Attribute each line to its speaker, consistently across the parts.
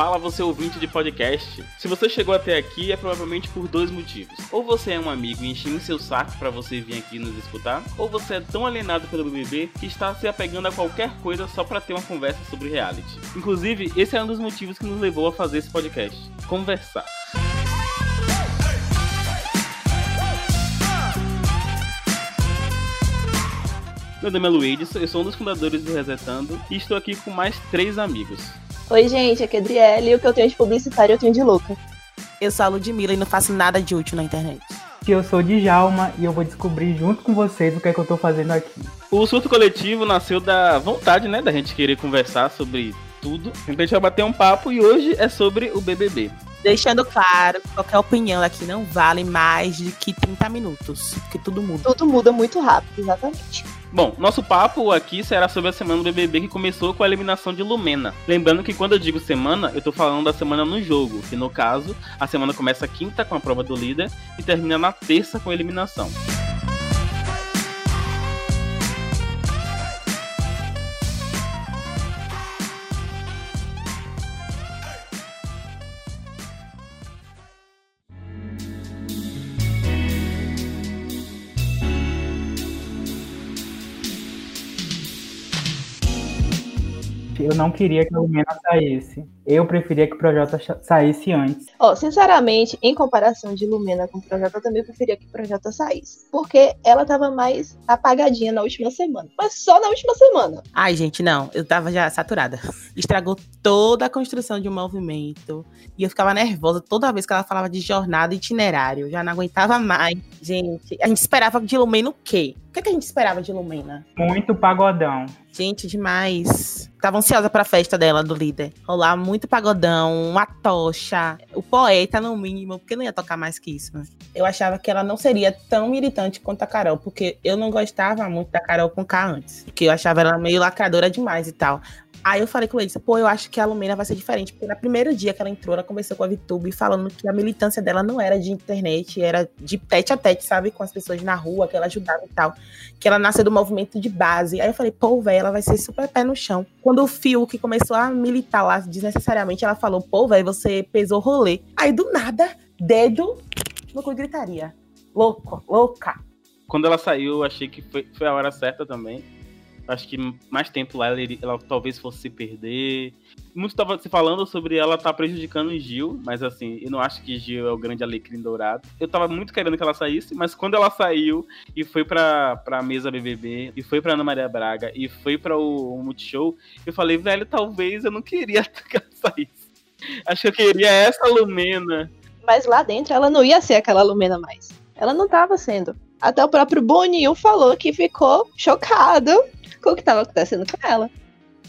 Speaker 1: Fala você ouvinte de podcast. Se você chegou até aqui é provavelmente por dois motivos. Ou você é um amigo enchendo seu saco para você vir aqui nos escutar, ou você é tão alienado pelo BBB que está se apegando a qualquer coisa só para ter uma conversa sobre reality. Inclusive, esse é um dos motivos que nos levou a fazer esse podcast. Conversar. Meu nome é Luiz, eu sou um dos fundadores do Resetando e estou aqui com mais três amigos.
Speaker 2: Oi, gente, aqui é a Adriele e o que eu tenho de publicitário eu tenho de louca.
Speaker 3: Eu sou a Ludmilla e não faço nada de útil na internet.
Speaker 4: Eu sou de Djalma e eu vou descobrir junto com vocês o que é que eu tô fazendo aqui.
Speaker 1: O surto coletivo nasceu da vontade, né, da gente querer conversar sobre tudo. Então a gente vai bater um papo e hoje é sobre o BBB.
Speaker 3: Deixando claro que qualquer opinião aqui não vale mais de que 30 minutos, porque tudo muda.
Speaker 2: Tudo muda muito rápido, exatamente.
Speaker 1: Bom, nosso papo aqui será sobre a semana do BBB que começou com a eliminação de Lumena. Lembrando que quando eu digo semana, eu tô falando da semana no jogo, que no caso, a semana começa quinta com a prova do líder e termina na terça com a eliminação.
Speaker 4: Eu não queria que a Lumena saísse. Eu preferia que o Projota saísse antes.
Speaker 2: Ó, oh, sinceramente, em comparação de Lumena com o Projota, eu também preferia que o Projota saísse. Porque ela tava mais apagadinha na última semana. Mas só na última semana.
Speaker 3: Ai, gente, não. Eu tava já saturada. Estragou toda a construção de um movimento. E eu ficava nervosa toda vez que ela falava de jornada e itinerário. Eu já não aguentava mais. Gente, a gente esperava de Lumena o quê? O que, é que a gente esperava de Lumena?
Speaker 4: Muito pagodão.
Speaker 3: Gente, demais. Tava ansiosa pra festa dela, do líder. Rolar muito pagodão, uma tocha, o poeta no mínimo, porque não ia tocar mais que isso. Né? Eu achava que ela não seria tão irritante quanto a Carol, porque eu não gostava muito da Carol com K antes. Porque eu achava ela meio lacradora demais e tal. Aí eu falei com ele, pô, eu acho que a Lumena vai ser diferente, porque no primeiro dia que ela entrou, ela conversou com a VTube falando que a militância dela não era de internet, era de tete a tete, sabe, com as pessoas na rua, que ela ajudava e tal, que ela nasceu do movimento de base. Aí eu falei, pô, velho, ela vai ser super pé no chão. Quando o Fio que começou a militar lá desnecessariamente, ela falou, pô, velho, você pesou rolê. Aí do nada, dedo cu gritaria. Louco, louca.
Speaker 1: Quando ela saiu, achei que foi, foi a hora certa também Acho que mais tempo lá ela, ela talvez fosse se perder. Muito estava se falando sobre ela estar tá prejudicando Gil, mas assim, eu não acho que Gil é o grande alecrim dourado. Eu tava muito querendo que ela saísse, mas quando ela saiu e foi pra, pra mesa BBB, e foi pra Ana Maria Braga, e foi pra o, o Multishow, eu falei, velho, talvez eu não queria que ela saísse. Acho que eu queria essa Lumena.
Speaker 2: Mas lá dentro ela não ia ser aquela Lumena mais. Ela não tava sendo. Até o próprio Boninho falou que ficou chocado com o que estava acontecendo com ela.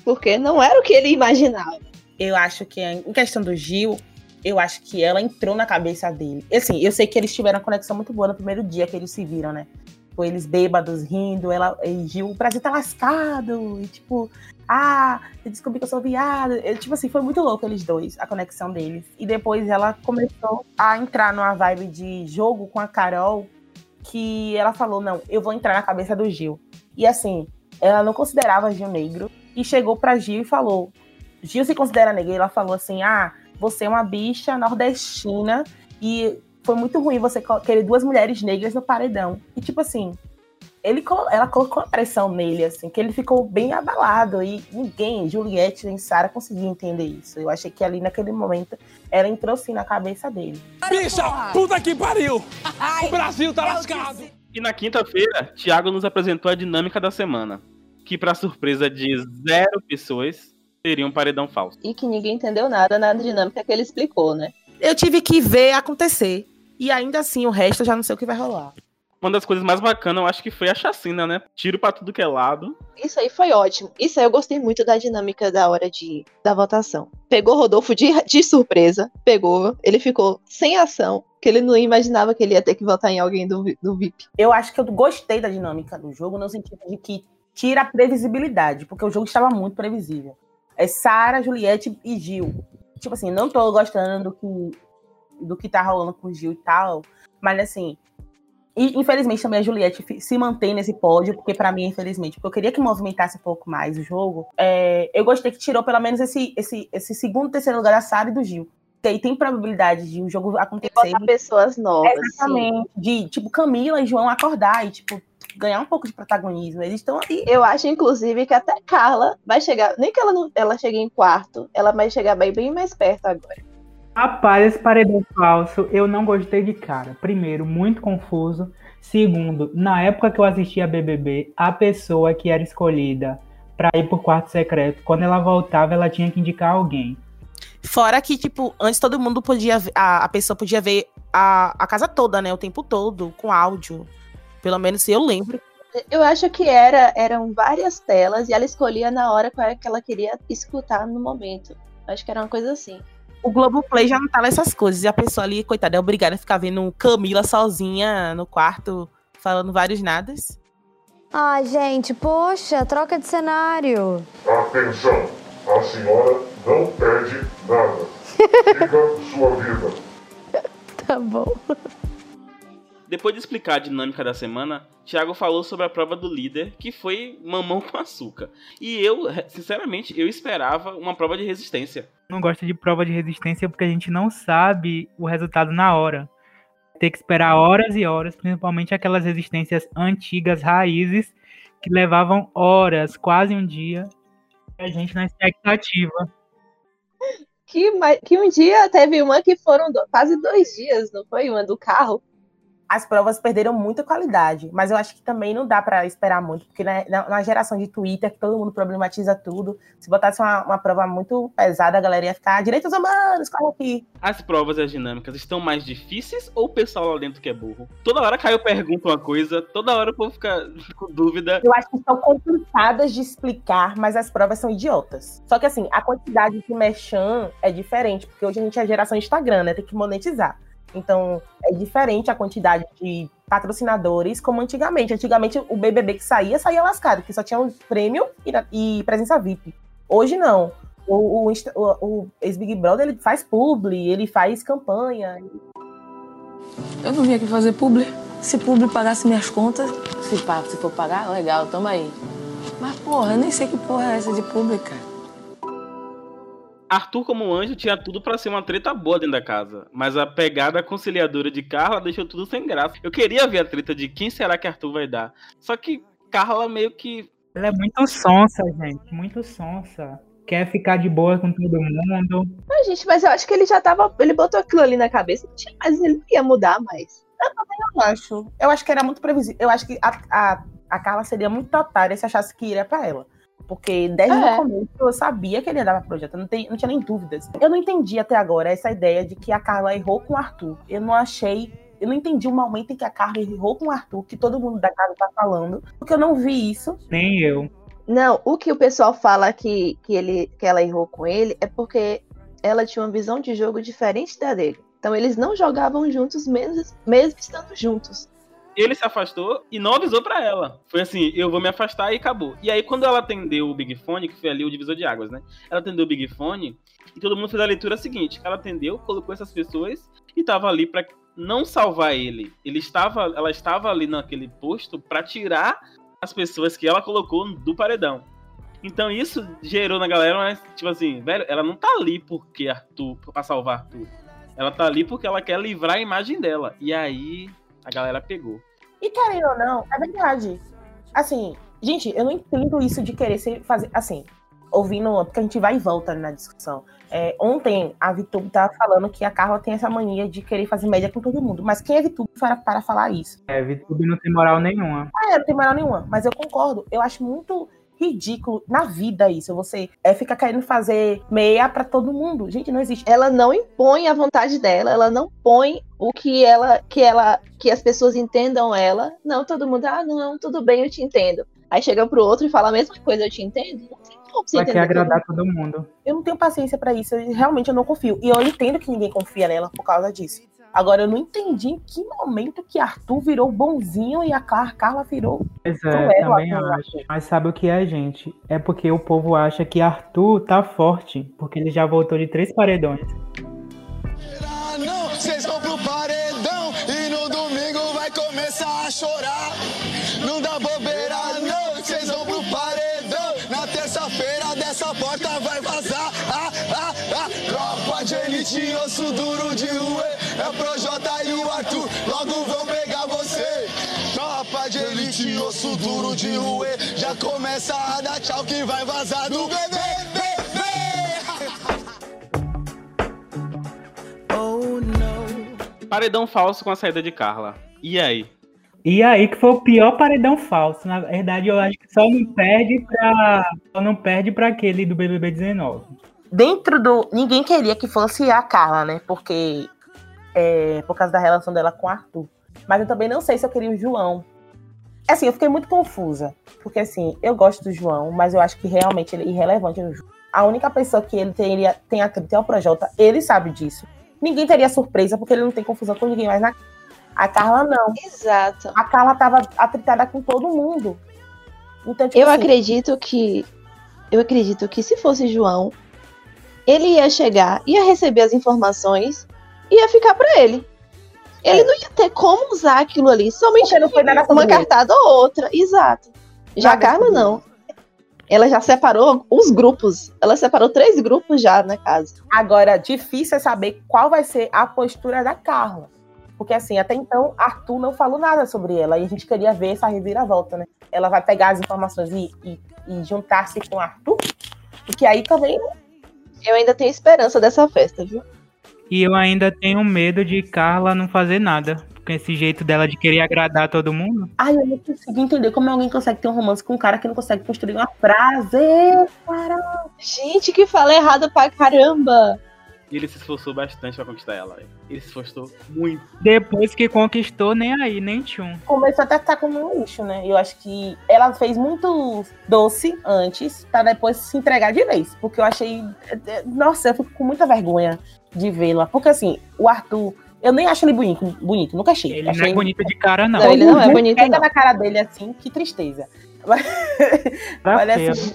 Speaker 2: Porque não era o que ele imaginava.
Speaker 3: Eu acho que, em questão do Gil, eu acho que ela entrou na cabeça dele. Assim, eu sei que eles tiveram uma conexão muito boa no primeiro dia que eles se viram, né? Foi eles bêbados, rindo, ela e Gil, o Brasil tá lascado, e tipo, ah, eu descobri que eu sou viado. Eu, tipo assim, foi muito louco eles dois, a conexão deles. E depois ela começou a entrar numa vibe de jogo com a Carol, que ela falou, não, eu vou entrar na cabeça do Gil. E assim, ela não considerava Gil negro e chegou para Gil e falou: Gil se considera negro. E ela falou assim: Ah, você é uma bicha nordestina e foi muito ruim você querer duas mulheres negras no paredão. E tipo assim, ele, ela colocou a pressão nele, assim, que ele ficou bem abalado e ninguém, Juliette nem Sara, conseguia entender isso. Eu achei que ali naquele momento ela entrou sim na cabeça dele.
Speaker 5: Bicha, puta que pariu! o Brasil tá lascado!
Speaker 1: E na quinta-feira, Thiago nos apresentou a dinâmica da semana que, para surpresa de zero pessoas, teria um paredão falso.
Speaker 2: E que ninguém entendeu nada na dinâmica que ele explicou, né?
Speaker 3: Eu tive que ver acontecer. E ainda assim, o resto eu já não sei o que vai rolar.
Speaker 1: Uma das coisas mais bacanas, eu acho que foi a chacina, né? Tiro para tudo que é lado.
Speaker 2: Isso aí foi ótimo. Isso aí eu gostei muito da dinâmica da hora de, da votação. Pegou Rodolfo de, de surpresa, pegou, ele ficou sem ação, que ele não imaginava que ele ia ter que votar em alguém do, do VIP.
Speaker 3: Eu acho que eu gostei da dinâmica do jogo, no sentido de que tira a previsibilidade, porque o jogo estava muito previsível. É Sara, Juliette e Gil. Tipo assim, não tô gostando do que, do que tá rolando com o Gil e tal, mas assim, E, infelizmente, também a Juliette se mantém nesse pódio, porque para mim, infelizmente, porque eu queria que movimentasse um pouco mais o jogo. É, eu gostei que tirou pelo menos esse, esse, esse segundo, terceiro lugar da Sara e do Gil. E aí tem probabilidade de o um jogo acontecer.
Speaker 2: De pessoas novas.
Speaker 3: Exatamente. Sim. De, tipo, Camila e João acordar e, tipo, ganhar um pouco de protagonismo. Eles estão ali.
Speaker 2: Eu acho, inclusive, que até Carla vai chegar. Nem que ela, não, ela chegue em quarto, ela vai chegar bem, bem mais perto agora.
Speaker 4: Rapaz, esse paredão falso, eu não gostei de cara. Primeiro, muito confuso. Segundo, na época que eu assistia a BBB, a pessoa que era escolhida para ir pro quarto secreto, quando ela voltava, ela tinha que indicar alguém.
Speaker 3: Fora que, tipo, antes todo mundo podia. A, a pessoa podia ver a, a casa toda, né? O tempo todo, com áudio. Pelo menos eu lembro.
Speaker 2: Eu acho que era, eram várias telas e ela escolhia na hora qual é que ela queria escutar no momento. Acho que era uma coisa assim
Speaker 3: o Globoplay já não tava essas coisas. E a pessoa ali, coitada, é obrigada a ficar vendo Camila sozinha no quarto, falando vários nadas.
Speaker 6: Ah, gente, poxa, troca de cenário.
Speaker 7: Atenção, a senhora não pede nada. Siga sua vida.
Speaker 6: Tá bom.
Speaker 1: Depois de explicar a dinâmica da semana, Thiago falou sobre a prova do líder, que foi mamão com açúcar. E eu, sinceramente, eu esperava uma prova de resistência.
Speaker 4: Não gosto de prova de resistência porque a gente não sabe o resultado na hora. Ter que esperar horas e horas, principalmente aquelas resistências antigas, raízes, que levavam horas, quase um dia, a gente na expectativa.
Speaker 2: Que, que um dia teve uma que foram quase dois dias, não foi? Uma do carro
Speaker 3: as provas perderam muita qualidade, mas eu acho que também não dá para esperar muito, porque né, na, na, geração de Twitter, que todo mundo problematiza tudo, se botasse uma, uma prova muito pesada, a galera ia ficar direitos humanos, corre aqui.
Speaker 1: As provas e as dinâmicas estão mais difíceis ou o pessoal lá dentro que é burro? Toda hora caiu pergunta uma coisa, toda hora o povo fica com dúvida.
Speaker 3: Eu acho que são complicadas de explicar, mas as provas são idiotas. Só que assim, a quantidade de merchan é diferente, porque hoje a gente é a geração Instagram, né? Tem que monetizar. Então, é diferente a quantidade de patrocinadores como antigamente. Antigamente, o BBB que saía, saía lascado, que só tinha um prêmio e, e presença VIP. Hoje, não. O, o, o, o ex-Big Brother, ele faz publi, ele faz campanha.
Speaker 8: Eu não vim aqui fazer publi. Se publi pagasse minhas contas, se, se for pagar, legal, tamo aí. Mas, porra, eu nem sei que porra é essa de publi, cara.
Speaker 1: Arthur, como anjo, tinha tudo para ser uma treta boa dentro da casa. Mas a pegada conciliadora de Carla deixou tudo sem graça. Eu queria ver a treta de quem será que Arthur vai dar. Só que Carla meio que.
Speaker 4: Ela é muito sonsa, gente. Muito sonsa. Quer ficar de boa com todo mundo.
Speaker 2: Mas, gente, mas eu acho que ele já tava. Ele botou aquilo ali na cabeça, mas ele não ia mudar mais.
Speaker 3: Eu também não acho. Eu acho que era muito previsível. Eu acho que a, a, a Carla seria muito otária se achasse que iria para ela. Porque desde é. o começo eu sabia que ele ia dar pra projeto, não, tem, não tinha nem dúvidas. Eu não entendi até agora essa ideia de que a Carla errou com o Arthur. Eu não achei. Eu não entendi o momento em que a Carla errou com o Arthur, que todo mundo da casa tá falando, porque eu não vi isso.
Speaker 4: Nem eu.
Speaker 2: Não, o que o pessoal fala que, que, ele, que ela errou com ele é porque ela tinha uma visão de jogo diferente da dele. Então eles não jogavam juntos mesmo, mesmo estando juntos
Speaker 1: ele se afastou e não avisou para ela. Foi assim, eu vou me afastar e acabou. E aí, quando ela atendeu o Big Fone, que foi ali o divisor de águas, né? Ela atendeu o Big Fone e todo mundo fez a leitura seguinte: ela atendeu, colocou essas pessoas e tava ali para não salvar ele. Ele estava, ela estava ali naquele posto para tirar as pessoas que ela colocou do paredão. Então isso gerou na galera, mas, tipo assim, velho, ela não tá ali porque Arthur, pra salvar Arthur. Ela tá ali porque ela quer livrar a imagem dela. E aí a galera pegou.
Speaker 3: E querendo ou não, é verdade. Assim, gente, eu não entendo isso de querer ser, fazer. Assim, ouvindo, porque a gente vai e volta na discussão. É, ontem a Vitube tava falando que a Carla tem essa mania de querer fazer média com todo mundo. Mas quem é Vitube para, para falar isso?
Speaker 4: É, Vitube não tem moral nenhuma.
Speaker 3: Ah, é, não tem moral nenhuma. Mas eu concordo. Eu acho muito ridículo na vida isso. Você é, fica querendo fazer meia para todo mundo. Gente, não existe.
Speaker 2: Ela não impõe a vontade dela, ela não põe o que ela que ela que as pessoas entendam ela. Não, todo mundo, ah, não, tudo bem, eu te entendo. Aí chega pro outro e fala a mesma coisa, eu te entendo. Não tem
Speaker 4: como você quer agradar todo mundo.
Speaker 3: Eu não tenho paciência para isso, eu, realmente eu não confio. E eu entendo que ninguém confia nela por causa disso. Agora, eu não entendi em que momento que Arthur virou bonzinho e a Carla virou.
Speaker 4: Pois é, também acho. Mas sabe o que é, gente? É porque o povo acha que Arthur tá forte, porque ele já voltou de três paredões.
Speaker 9: Não, vocês vão pro paredão e no domingo vai começar chorar. Não dá bobeira, não, vocês vão pro paredão. Na terça-feira dessa porta vai vazar. Ah, ah, ah. Tropa de elite, osso duro de rua. É pro J e o Arthur, logo vão pegar você. Tropa de elite, osso duro de rua. Já começa a dar tchau que vai vazar do BBB.
Speaker 1: Paredão falso com a saída de Carla. E aí?
Speaker 4: E aí que foi o pior paredão falso. Na verdade, eu acho que só não perde pra. Só não perde pra aquele do BBB 19.
Speaker 3: Dentro do. Ninguém queria que fosse a Carla, né? Porque. É, por causa da relação dela com o Arthur. Mas eu também não sei se eu queria o João. Assim, eu fiquei muito confusa. Porque, assim, eu gosto do João, mas eu acho que realmente ele é irrelevante no jogo. A única pessoa que ele teria, tem atrito é o Projota. Ele sabe disso. Ninguém teria surpresa, porque ele não tem confusão com ninguém mais na a Carla não.
Speaker 2: Exato.
Speaker 3: A Carla tava atritada com todo mundo. Então, tipo
Speaker 2: Eu
Speaker 3: assim,
Speaker 2: acredito que. Eu acredito que se fosse João, ele ia chegar, ia receber as informações ia ficar pra ele. Ele
Speaker 3: É.
Speaker 2: não ia ter como usar aquilo ali, somente
Speaker 3: Porque não foi nada sobre
Speaker 2: uma cartada ou outra. Exato. Já a Carla não. Ela já separou os grupos. Ela separou três grupos já na casa.
Speaker 3: Agora, difícil é saber qual vai ser a postura da Carla. Porque, assim, até então, Arthur não falou nada sobre ela. E a gente queria ver essa reviravolta, né? Ela vai pegar as informações e, e- e juntar-se com Arthur. Porque aí também.
Speaker 2: Eu ainda tenho esperança dessa festa, viu?
Speaker 4: E eu ainda tenho medo de Carla não fazer nada. Com esse jeito dela de querer agradar todo mundo.
Speaker 3: Ai, eu não consigo entender como alguém consegue ter um romance com um cara que não consegue construir uma frase. Cara.
Speaker 2: Gente, que fala errado pra caramba.
Speaker 1: E ele se esforçou bastante pra conquistar ela. Ele se esforçou muito.
Speaker 4: Depois que conquistou, nem aí, nem tchum.
Speaker 3: Começou até a estar como um lixo, né? Eu acho que ela fez muito doce antes, pra depois se entregar de vez. Porque eu achei. Nossa, eu fico com muita vergonha de vê-la. Porque assim, o Arthur. Eu nem acho ele bonito, bonito nunca achei.
Speaker 4: Ele não
Speaker 3: achei
Speaker 4: é bonito de cara, não.
Speaker 2: Não, ele não é bonito,
Speaker 3: Pega
Speaker 2: não.
Speaker 3: na cara dele assim, que tristeza. Mas,
Speaker 4: Tá feio.
Speaker 3: assim,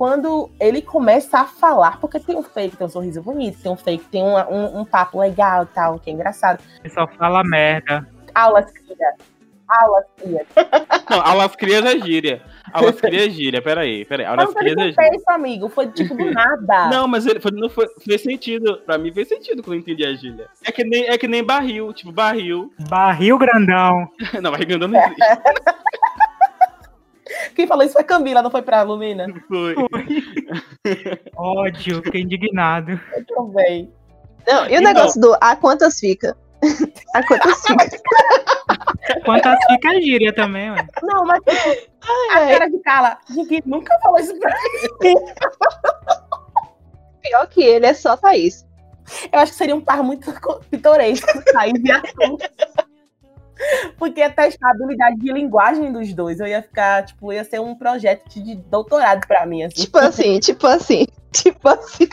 Speaker 3: quando ele começa a falar, porque tem um fake, tem um sorriso bonito, tem um fake, tem um, um, um papo legal e tal, que é engraçado.
Speaker 4: Ele só fala merda.
Speaker 3: Aulas cria. Aulas cria.
Speaker 1: Não, a Lascrias é gíria. A Lascrias é gíria. Peraí, peraí. A
Speaker 3: Mas não
Speaker 1: Lascrias é gíria.
Speaker 3: isso, amigo. Foi tipo do nada.
Speaker 1: Não, mas ele foi, não foi, fez sentido. Pra mim fez sentido quando eu entendi a gíria. É que nem, é que nem barril. Tipo, barril.
Speaker 4: Barril grandão.
Speaker 1: Não, barril andando não existe.
Speaker 3: Quem falou isso foi Camila, não foi pra Lumina.
Speaker 1: Foi.
Speaker 4: Ódio, fiquei indignado.
Speaker 3: Eu também.
Speaker 2: Não, e o
Speaker 1: Então-
Speaker 2: negócio do a quantas fica? a quantas fica?
Speaker 4: Quantas fica a gíria também, ué.
Speaker 3: Não, mas tipo, a
Speaker 2: Ai,
Speaker 3: cara de Carla, ninguém nunca falou isso pra mim.
Speaker 2: pior que ele é só Thaís.
Speaker 3: Eu acho que seria um par muito co- pitoresco, Thaís e Arthur. Porque até a estabilidade de linguagem dos dois, eu ia ficar, tipo, ia ser um projeto de doutorado pra mim, assim.
Speaker 2: Tipo assim, tipo assim, tipo assim.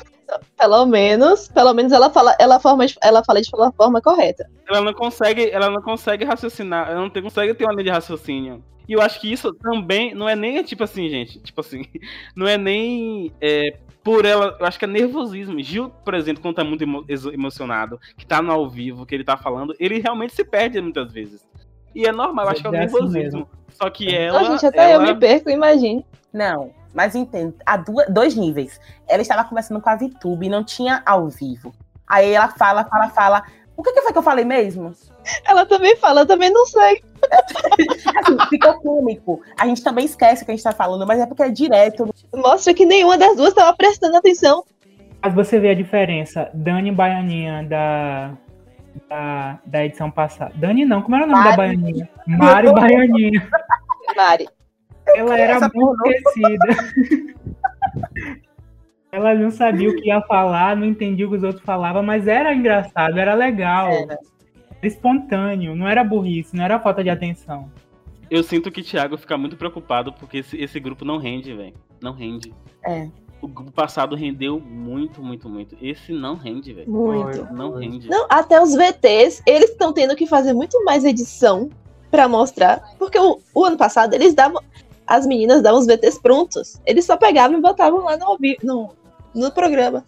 Speaker 2: Pelo menos, pelo menos ela fala, ela forma, de- ela fala de uma forma correta.
Speaker 1: Ela não consegue, ela não consegue raciocinar, ela não tem- consegue ter uma linha de raciocínio. E eu acho que isso também não é nem tipo assim, gente, tipo assim, não é nem é, por ela, eu acho que é nervosismo. Gil, por exemplo, quando tá muito emo- exo- emocionado, que tá no ao vivo, que ele tá falando, ele realmente se perde muitas vezes. E é normal, eu acho que é o
Speaker 4: É assim
Speaker 1: nervosismo. Só que ela.
Speaker 2: Não, gente, até eu
Speaker 1: ela-
Speaker 2: me perco, imagine.
Speaker 3: Não, mas entendo. Há duas, dois níveis. Ela estava conversando com a VTube e não tinha ao vivo. Aí ela fala, fala, fala. O que, que foi que eu falei mesmo?
Speaker 2: Ela também fala, eu também não sei.
Speaker 3: Assim, ficou cômico. A gente também esquece o que a gente tá falando, mas é porque é direto.
Speaker 2: Mostra que nenhuma das duas estava prestando atenção.
Speaker 4: Mas você vê a diferença. Dani Baianinha da, da, da edição passada. Dani não, como era o nome da
Speaker 3: Mari.
Speaker 4: Baianinha? Mari Baianinha.
Speaker 2: Mari.
Speaker 4: Ela era
Speaker 3: Essa
Speaker 4: muito esquecida. Ela não sabia o que ia falar, não entendia o que os outros falavam, mas era engraçado, era legal.
Speaker 3: Era.
Speaker 4: Era espontâneo, não era burrice, não era falta de atenção.
Speaker 1: Eu sinto que o Thiago fica muito preocupado porque esse, esse grupo não rende, velho. Não rende.
Speaker 3: É.
Speaker 1: O grupo passado rendeu muito, muito, muito. Esse não rende, velho.
Speaker 2: Muito.
Speaker 1: Não rende.
Speaker 2: Não, até os VTs, eles estão tendo que fazer muito mais edição pra mostrar. Porque o, o ano passado eles davam. As meninas davam os VTs prontos. Eles só pegavam e botavam lá no, no, no programa.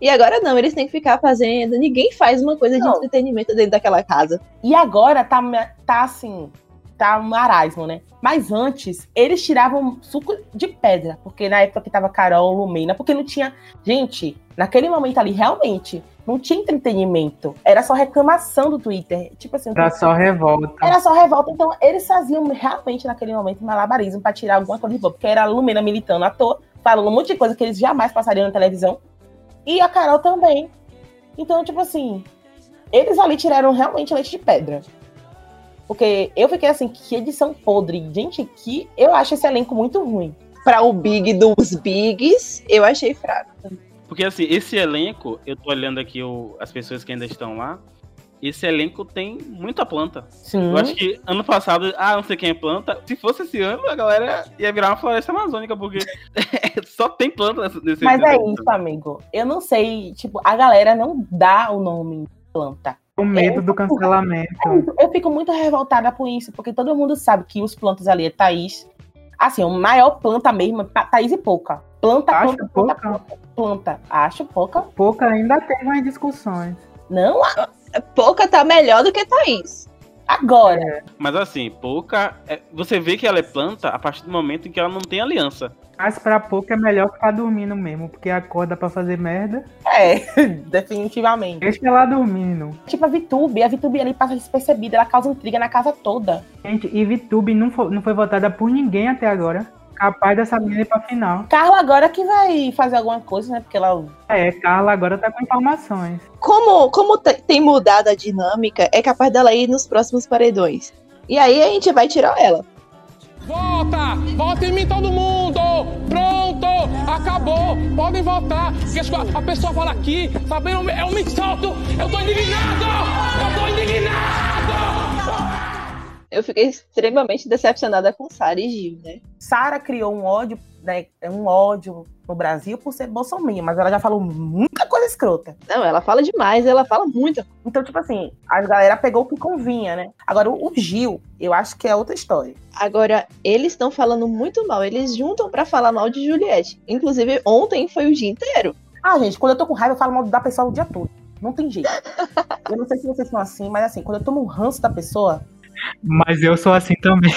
Speaker 2: E agora não, eles têm que ficar fazendo. Ninguém faz uma coisa de
Speaker 3: Não.
Speaker 2: entretenimento dentro daquela casa.
Speaker 3: E agora tá, me- tá assim. tá um marasmo, né? Mas antes, eles tiravam suco de pedra, porque na época que tava Carol, Lumena, porque não tinha. Gente, naquele momento ali, realmente, não tinha entretenimento. Era só reclamação do Twitter. Tipo assim.
Speaker 4: Era só revolta.
Speaker 3: Era só revolta. Então, eles faziam realmente naquele momento malabarismo pra tirar alguma coisa de boa, porque era a Lumena militando à toa, falando um monte de coisa que eles jamais passariam na televisão. E a Carol também. Então, tipo assim, eles ali tiraram realmente leite de pedra. Porque eu fiquei assim, que edição podre. Gente, que eu acho esse elenco muito ruim.
Speaker 2: Pra o Big dos Bigs, eu achei fraco.
Speaker 1: Porque assim, esse elenco, eu tô olhando aqui o, as pessoas que ainda estão lá. Esse elenco tem muita planta.
Speaker 3: Sim.
Speaker 1: Eu acho que ano passado, ah, não sei quem é planta. Se fosse esse ano, a galera ia virar uma floresta amazônica, porque só tem planta nesse,
Speaker 3: Mas é isso, amigo. Eu não sei, tipo, a galera não dá o nome planta.
Speaker 4: O medo do cancelamento.
Speaker 3: Eu fico muito revoltada com isso, porque todo mundo sabe que os plantas ali é Thaís. Assim, o maior planta mesmo é Tha- Thaís e Pouca. Planta,
Speaker 4: Acho
Speaker 3: planta,
Speaker 4: pouca.
Speaker 3: planta, planta, planta. Acho pouca.
Speaker 4: Pouca ainda teve umas discussões.
Speaker 3: Não a-
Speaker 2: Pouca tá melhor do que Thaís.
Speaker 3: agora.
Speaker 1: Mas assim, pouca. é- você vê que ela é planta a partir do momento em que ela não tem aliança.
Speaker 4: Mas pra pouco é melhor ficar dormindo mesmo, porque acorda pra fazer merda.
Speaker 3: É, definitivamente.
Speaker 4: Deixa ela dormindo.
Speaker 3: Tipo a Vitube, a Vitube ali passa despercebida, ela causa intriga na casa toda.
Speaker 4: Gente, e VTube não foi, não foi votada por ninguém até agora. Capaz dessa menina ir pra final.
Speaker 3: Carla agora que vai fazer alguma coisa, né? Porque ela.
Speaker 4: É, Carla agora tá com informações.
Speaker 2: Como, como te- tem mudado a dinâmica, é capaz dela ir nos próximos paredões. E aí a gente vai tirar ela.
Speaker 5: Volta! Volta em mim todo mundo! Pronto! Acabou! Podem voltar! Porque a pessoa fala aqui, sabe? Eu, eu me solto! Eu tô indignado! Eu tô indignado!
Speaker 2: Eu fiquei extremamente decepcionada com Sara e Gil, né?
Speaker 3: Sara criou um ódio, né? Um ódio no Brasil por ser bolsominion, mas ela já falou muita coisa escrota.
Speaker 2: Não, ela fala demais, ela fala muito.
Speaker 3: Então, tipo assim, a galera pegou o que convinha, né? Agora, o Gil, eu acho que é outra história.
Speaker 2: Agora, eles estão falando muito mal. Eles juntam pra falar mal de Juliette. Inclusive, ontem foi o dia inteiro.
Speaker 3: Ah, gente, quando eu tô com raiva, eu falo mal da pessoa o dia todo. Não tem jeito. eu não sei se vocês são assim, mas assim, quando eu tomo um ranço da pessoa,
Speaker 4: Mas eu sou assim também.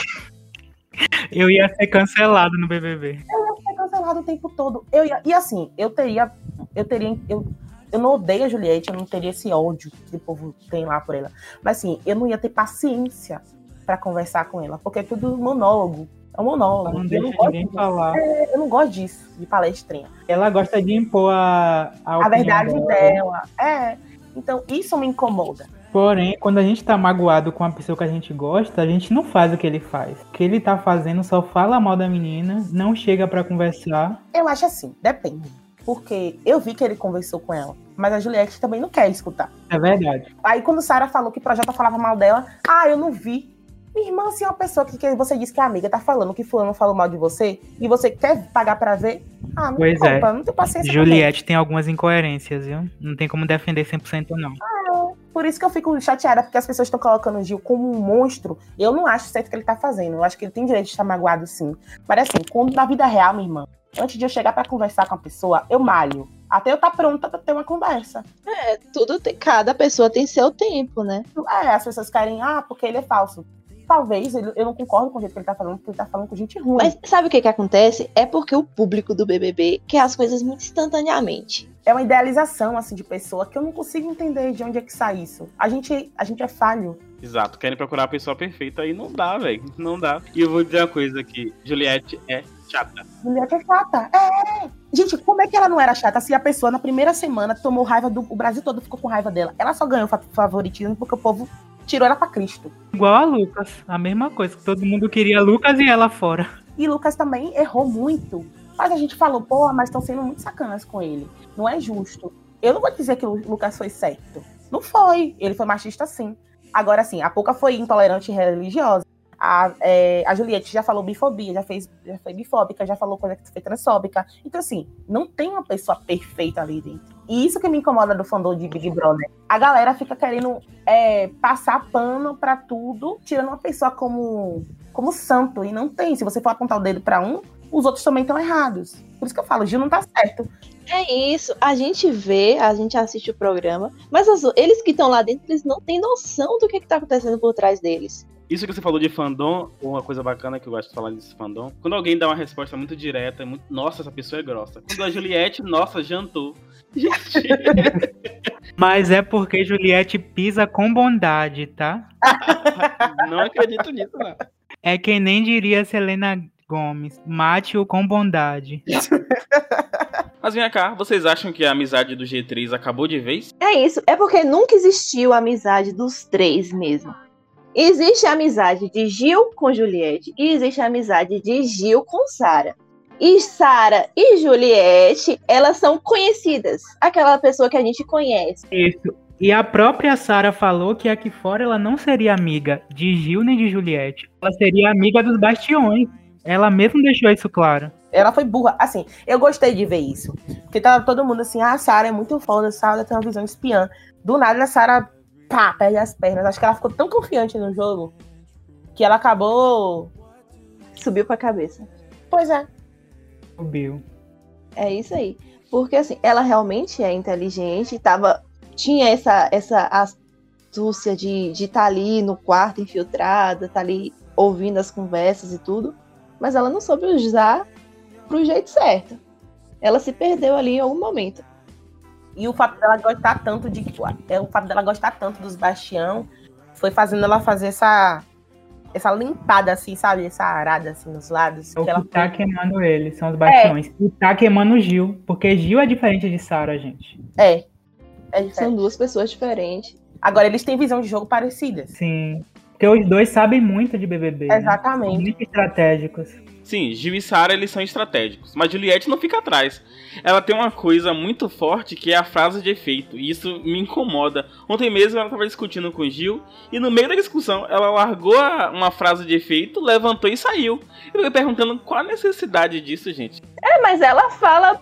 Speaker 4: Eu ia ser cancelado no BBB.
Speaker 3: eu ia ser cancelado o tempo todo. Eu ia, e assim, eu teria. Eu teria. Eu, eu não odeio a Juliette, eu não teria esse ódio que o povo tem lá por ela. Mas assim, eu não ia ter paciência pra conversar com ela, porque é tudo monólogo. É um monólogo.
Speaker 4: Não
Speaker 3: eu, não gosto
Speaker 4: ninguém
Speaker 3: disso.
Speaker 4: falar.
Speaker 3: É, eu não gosto disso, de palestrinha.
Speaker 4: Ela gosta de impor a, a,
Speaker 3: A verdade
Speaker 4: dela.
Speaker 3: dela. É. Então, isso me incomoda.
Speaker 4: Porém, quando a gente tá magoado com a pessoa que a gente gosta, a gente não faz o que ele faz. O que ele tá fazendo só fala mal da menina, não chega pra conversar.
Speaker 3: Eu acho assim, depende. Porque eu vi que ele conversou com ela, mas a Juliette também não quer escutar.
Speaker 4: É verdade.
Speaker 3: Aí quando Sara falou que o Projota falava mal dela, ah, eu não vi. Minha irmã, se é uma pessoa que, que você disse que é amiga, tá falando que fulano falou mal de você, e você quer pagar pra ver, ah, não
Speaker 4: Pois
Speaker 3: tem
Speaker 4: é.
Speaker 3: não tem paciência.
Speaker 4: Juliette tem algumas incoerências, viu? Não tem como defender 100% não.
Speaker 3: ele. Por isso que eu fico chateada, porque as pessoas estão colocando o Gil como um monstro. Eu não acho certo o que ele tá fazendo. Eu acho que ele tem direito de estar magoado, sim. Mas assim, quando na vida real, minha irmã, antes de eu chegar pra conversar com a pessoa, eu malho. Até eu tá pronta pra ter uma conversa.
Speaker 2: É, tudo tem. Cada pessoa tem seu tempo, né?
Speaker 3: É, as pessoas querem, ah, porque ele é falso. Talvez ele- eu não concordo com o jeito que ele tá falando, porque ele tá falando com gente ruim.
Speaker 2: Mas sabe o que que acontece? É porque o público do BBB quer as coisas muito instantaneamente.
Speaker 3: É uma idealização, assim, de pessoa que eu não consigo entender de onde é que sai isso. A gente, a gente é falho.
Speaker 1: Exato, querem procurar a pessoa perfeita e não dá, velho. Não dá. E eu vou dizer uma coisa aqui: Juliette é chata.
Speaker 3: Juliette é chata. É. Gente, como é que ela não era chata se a pessoa na primeira semana tomou raiva do. O Brasil todo ficou com raiva dela. Ela só ganhou fa- favoritismo porque o povo tirou ela pra Cristo.
Speaker 4: Igual a Lucas, a mesma coisa. Todo mundo queria Lucas e ela fora.
Speaker 3: E Lucas também errou muito. Mas a gente falou, pô, mas estão sendo muito sacanas com ele. Não é justo. Eu não vou dizer que o Lucas foi certo. Não foi. Ele foi machista, sim. Agora, sim, a Pouca foi intolerante e religiosa. A, é, a Juliette já falou bifobia, já, fez, já foi bifóbica, já falou coisa que foi transfóbica. Então, assim, não tem uma pessoa perfeita ali dentro. E isso que me incomoda do fandom de Big Brother. A galera fica querendo é, passar pano pra tudo, tirando uma pessoa como, como santo. E não tem. Se você for apontar o dedo pra um, os outros também estão errados. Por isso que eu falo, Gil não tá certo.
Speaker 2: É isso. A gente vê, a gente assiste o programa, mas as- eles que estão lá dentro, eles não têm noção do que, que tá acontecendo por trás deles.
Speaker 1: Isso que você falou de fandom, uma coisa bacana que eu gosto de falar desse fandom, quando alguém dá uma resposta muito direta, é muito, nossa, essa pessoa é grossa. Quando a Juliette, nossa, jantou. Gente,
Speaker 4: Mas é porque Juliette pisa com bondade, tá?
Speaker 1: não acredito nisso, não.
Speaker 4: É que nem diria Selena Gomes. Mate-o com bondade.
Speaker 1: Mas vem cá, vocês acham que a amizade do G3 acabou de vez?
Speaker 2: É isso, é porque nunca existiu a amizade dos três mesmo. Existe a amizade de Gil com Juliette e existe a amizade de Gil com Sara. E Sara e Juliette, elas são conhecidas. Aquela pessoa que a gente conhece.
Speaker 4: Isso. E a própria Sara falou que aqui fora ela não seria amiga de Gil nem de Juliette. Ela seria amiga dos bastiões. Ela mesma deixou isso claro.
Speaker 3: Ela foi burra. Assim, eu gostei de ver isso. Porque tava todo mundo assim, ah, a Sarah é muito foda, a Sarah tem uma visão espiã. Do nada a Sarah, pá, perde as pernas. Acho que ela ficou tão confiante no jogo que ela acabou.
Speaker 2: Subiu pra cabeça.
Speaker 3: Pois é.
Speaker 4: Subiu.
Speaker 2: É isso aí. Porque assim, ela realmente é inteligente, tava, tinha essa, essa astúcia de estar de tá ali no quarto infiltrada, tá ali ouvindo as conversas e tudo, mas ela não soube usar pro jeito certo. Ela se perdeu ali em algum momento.
Speaker 3: E o fato dela gostar tanto de. É, o fato dela gostar tanto dos Bastião foi fazendo ela fazer essa. Essa limpada, assim, sabe? Essa arada, assim, nos lados.
Speaker 4: É o que,
Speaker 3: ela
Speaker 4: tá queimando ele, são os bastiões. É. E tá queimando o Gil, porque Gil é diferente de Sarah, gente.
Speaker 3: É.
Speaker 2: é são duas pessoas diferentes.
Speaker 3: Agora, eles têm visão de jogo parecida.
Speaker 4: Sim. Porque os dois sabem muito de BBB.
Speaker 3: Exatamente.
Speaker 4: Né? São muito estratégicos.
Speaker 1: Sim, Gil e Sarah eles são estratégicos, mas Juliette não fica atrás. Ela tem uma coisa muito forte que é a frase de efeito, e isso me incomoda. Ontem mesmo ela estava discutindo com Gil, e no meio da discussão ela largou uma frase de efeito, levantou e saiu. Eu fiquei perguntando qual a necessidade disso, gente.
Speaker 2: É, mas ela fala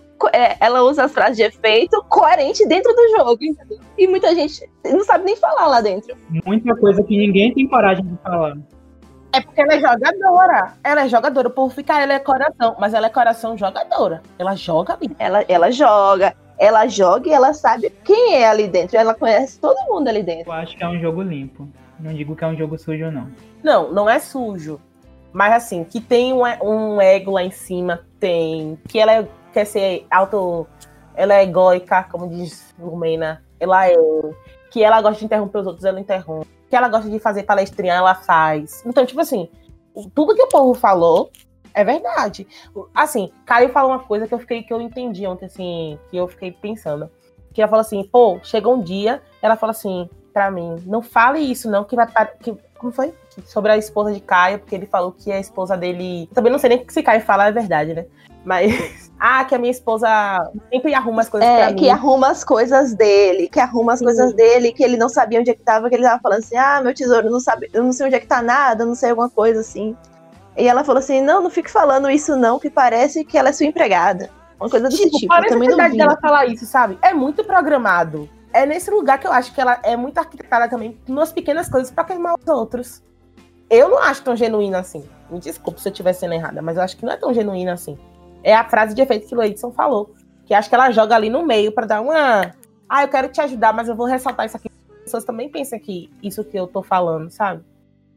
Speaker 2: ela usa as frases de efeito coerente dentro do jogo, entendeu? E muita gente não sabe nem falar lá dentro.
Speaker 4: Muita coisa que ninguém tem coragem de falar.
Speaker 3: É porque ela é jogadora. Ela é jogadora. Por ficar, ela é coração. Mas ela é coração jogadora. Ela joga ali.
Speaker 2: Ela, ela joga. Ela joga e ela sabe quem é ali dentro. Ela conhece todo mundo ali dentro.
Speaker 4: Eu acho que é um jogo limpo. Não digo que é um jogo sujo, não.
Speaker 3: Não, não é sujo. Mas assim, que tem um, um ego lá em cima, tem. Que ela é, quer ser auto. Ela é egóica, como diz Lumena. Ela é. Que ela gosta de interromper os outros, ela interrompe que ela gosta de fazer palestrinha, ela faz. Então, tipo assim, tudo que o povo falou é verdade. Assim, Caio falou uma coisa que eu fiquei que eu entendi ontem, assim, que eu fiquei pensando. Que ela falou assim, pô, chegou um dia, ela falou assim, pra mim, não fale isso, não, que vai. Que, como foi? Sobre a esposa de Caio, porque ele falou que a esposa dele. Também não sei nem o que se Caio fala, é verdade, né? Mas. Ah, que a minha esposa sempre arruma as coisas
Speaker 2: é, que arruma as coisas dele, que arruma as Sim. coisas dele, que ele não sabia onde é que tava, que ele tava falando assim, ah, meu tesouro, não sabe, eu não sei onde é que tá nada, não sei alguma coisa assim. E ela falou assim, não, não fique falando isso não, que parece que ela é sua empregada. Uma coisa desse tipo. tipo.
Speaker 3: Parece
Speaker 2: eu
Speaker 3: também a verdade dela falar isso, sabe? É muito programado. É nesse lugar que eu acho que ela é muito arquitetada também, nas pequenas coisas, para queimar os outros. Eu não acho tão genuína assim. Me desculpe se eu estiver sendo errada, mas eu acho que não é tão genuína assim é a frase de efeito que o Edson falou. Que acho que ela joga ali no meio para dar uma. Ah, eu quero te ajudar, mas eu vou ressaltar isso aqui. As pessoas também pensam que isso que eu tô falando, sabe?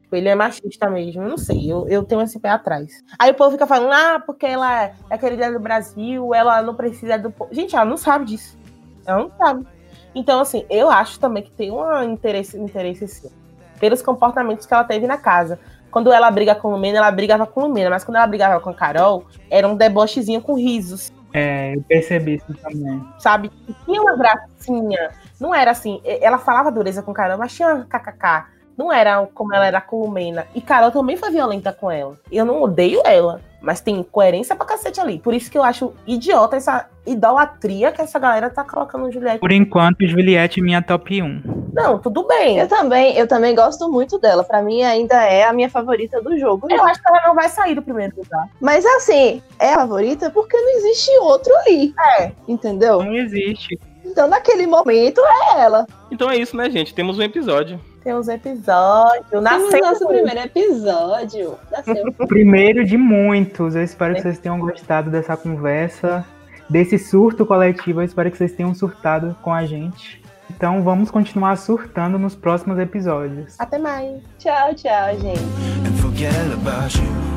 Speaker 3: Tipo, ele é machista mesmo, eu não sei, eu, eu tenho esse pé atrás. Aí o povo fica falando, ah, porque ela é, é querida do Brasil, ela não precisa do. Gente, ela não sabe disso. Ela não sabe. Então, assim, eu acho também que tem um interesse, interesse sim. Pelos comportamentos que ela teve na casa. Quando ela briga com o Lumena, ela brigava com o Lumena, mas quando ela brigava com a Carol, era um debochezinho com risos.
Speaker 4: É, eu percebi isso também.
Speaker 3: Sabe? Tinha uma gracinha. Não era assim. Ela falava dureza com Carol, mas tinha kkk. Não era como ela era com o Lumena. E Carol também foi violenta com ela. Eu não odeio ela. Mas tem coerência pra cacete ali. Por isso que eu acho idiota essa idolatria que essa galera tá colocando no Juliette.
Speaker 4: Por enquanto, Juliette minha top 1.
Speaker 3: Não, tudo bem.
Speaker 2: Eu também, eu também gosto muito dela. Para mim ainda é a minha favorita do jogo.
Speaker 3: Eu acho que ela não vai sair do primeiro lugar.
Speaker 2: Mas assim, é a favorita porque não existe outro ali.
Speaker 3: É.
Speaker 2: Entendeu?
Speaker 4: Não existe.
Speaker 2: Então, naquele momento, é ela.
Speaker 1: Então é isso, né, gente? Temos um episódio.
Speaker 3: Temos episódio. Nasceu
Speaker 2: nosso primeiro episódio. Nasceu.
Speaker 4: primeiro de muitos. Eu espero que vocês tenham gostado dessa conversa, desse surto coletivo. Eu espero que vocês tenham surtado com a gente. Então vamos continuar surtando nos próximos episódios.
Speaker 3: Até mais.
Speaker 2: Tchau, tchau, gente.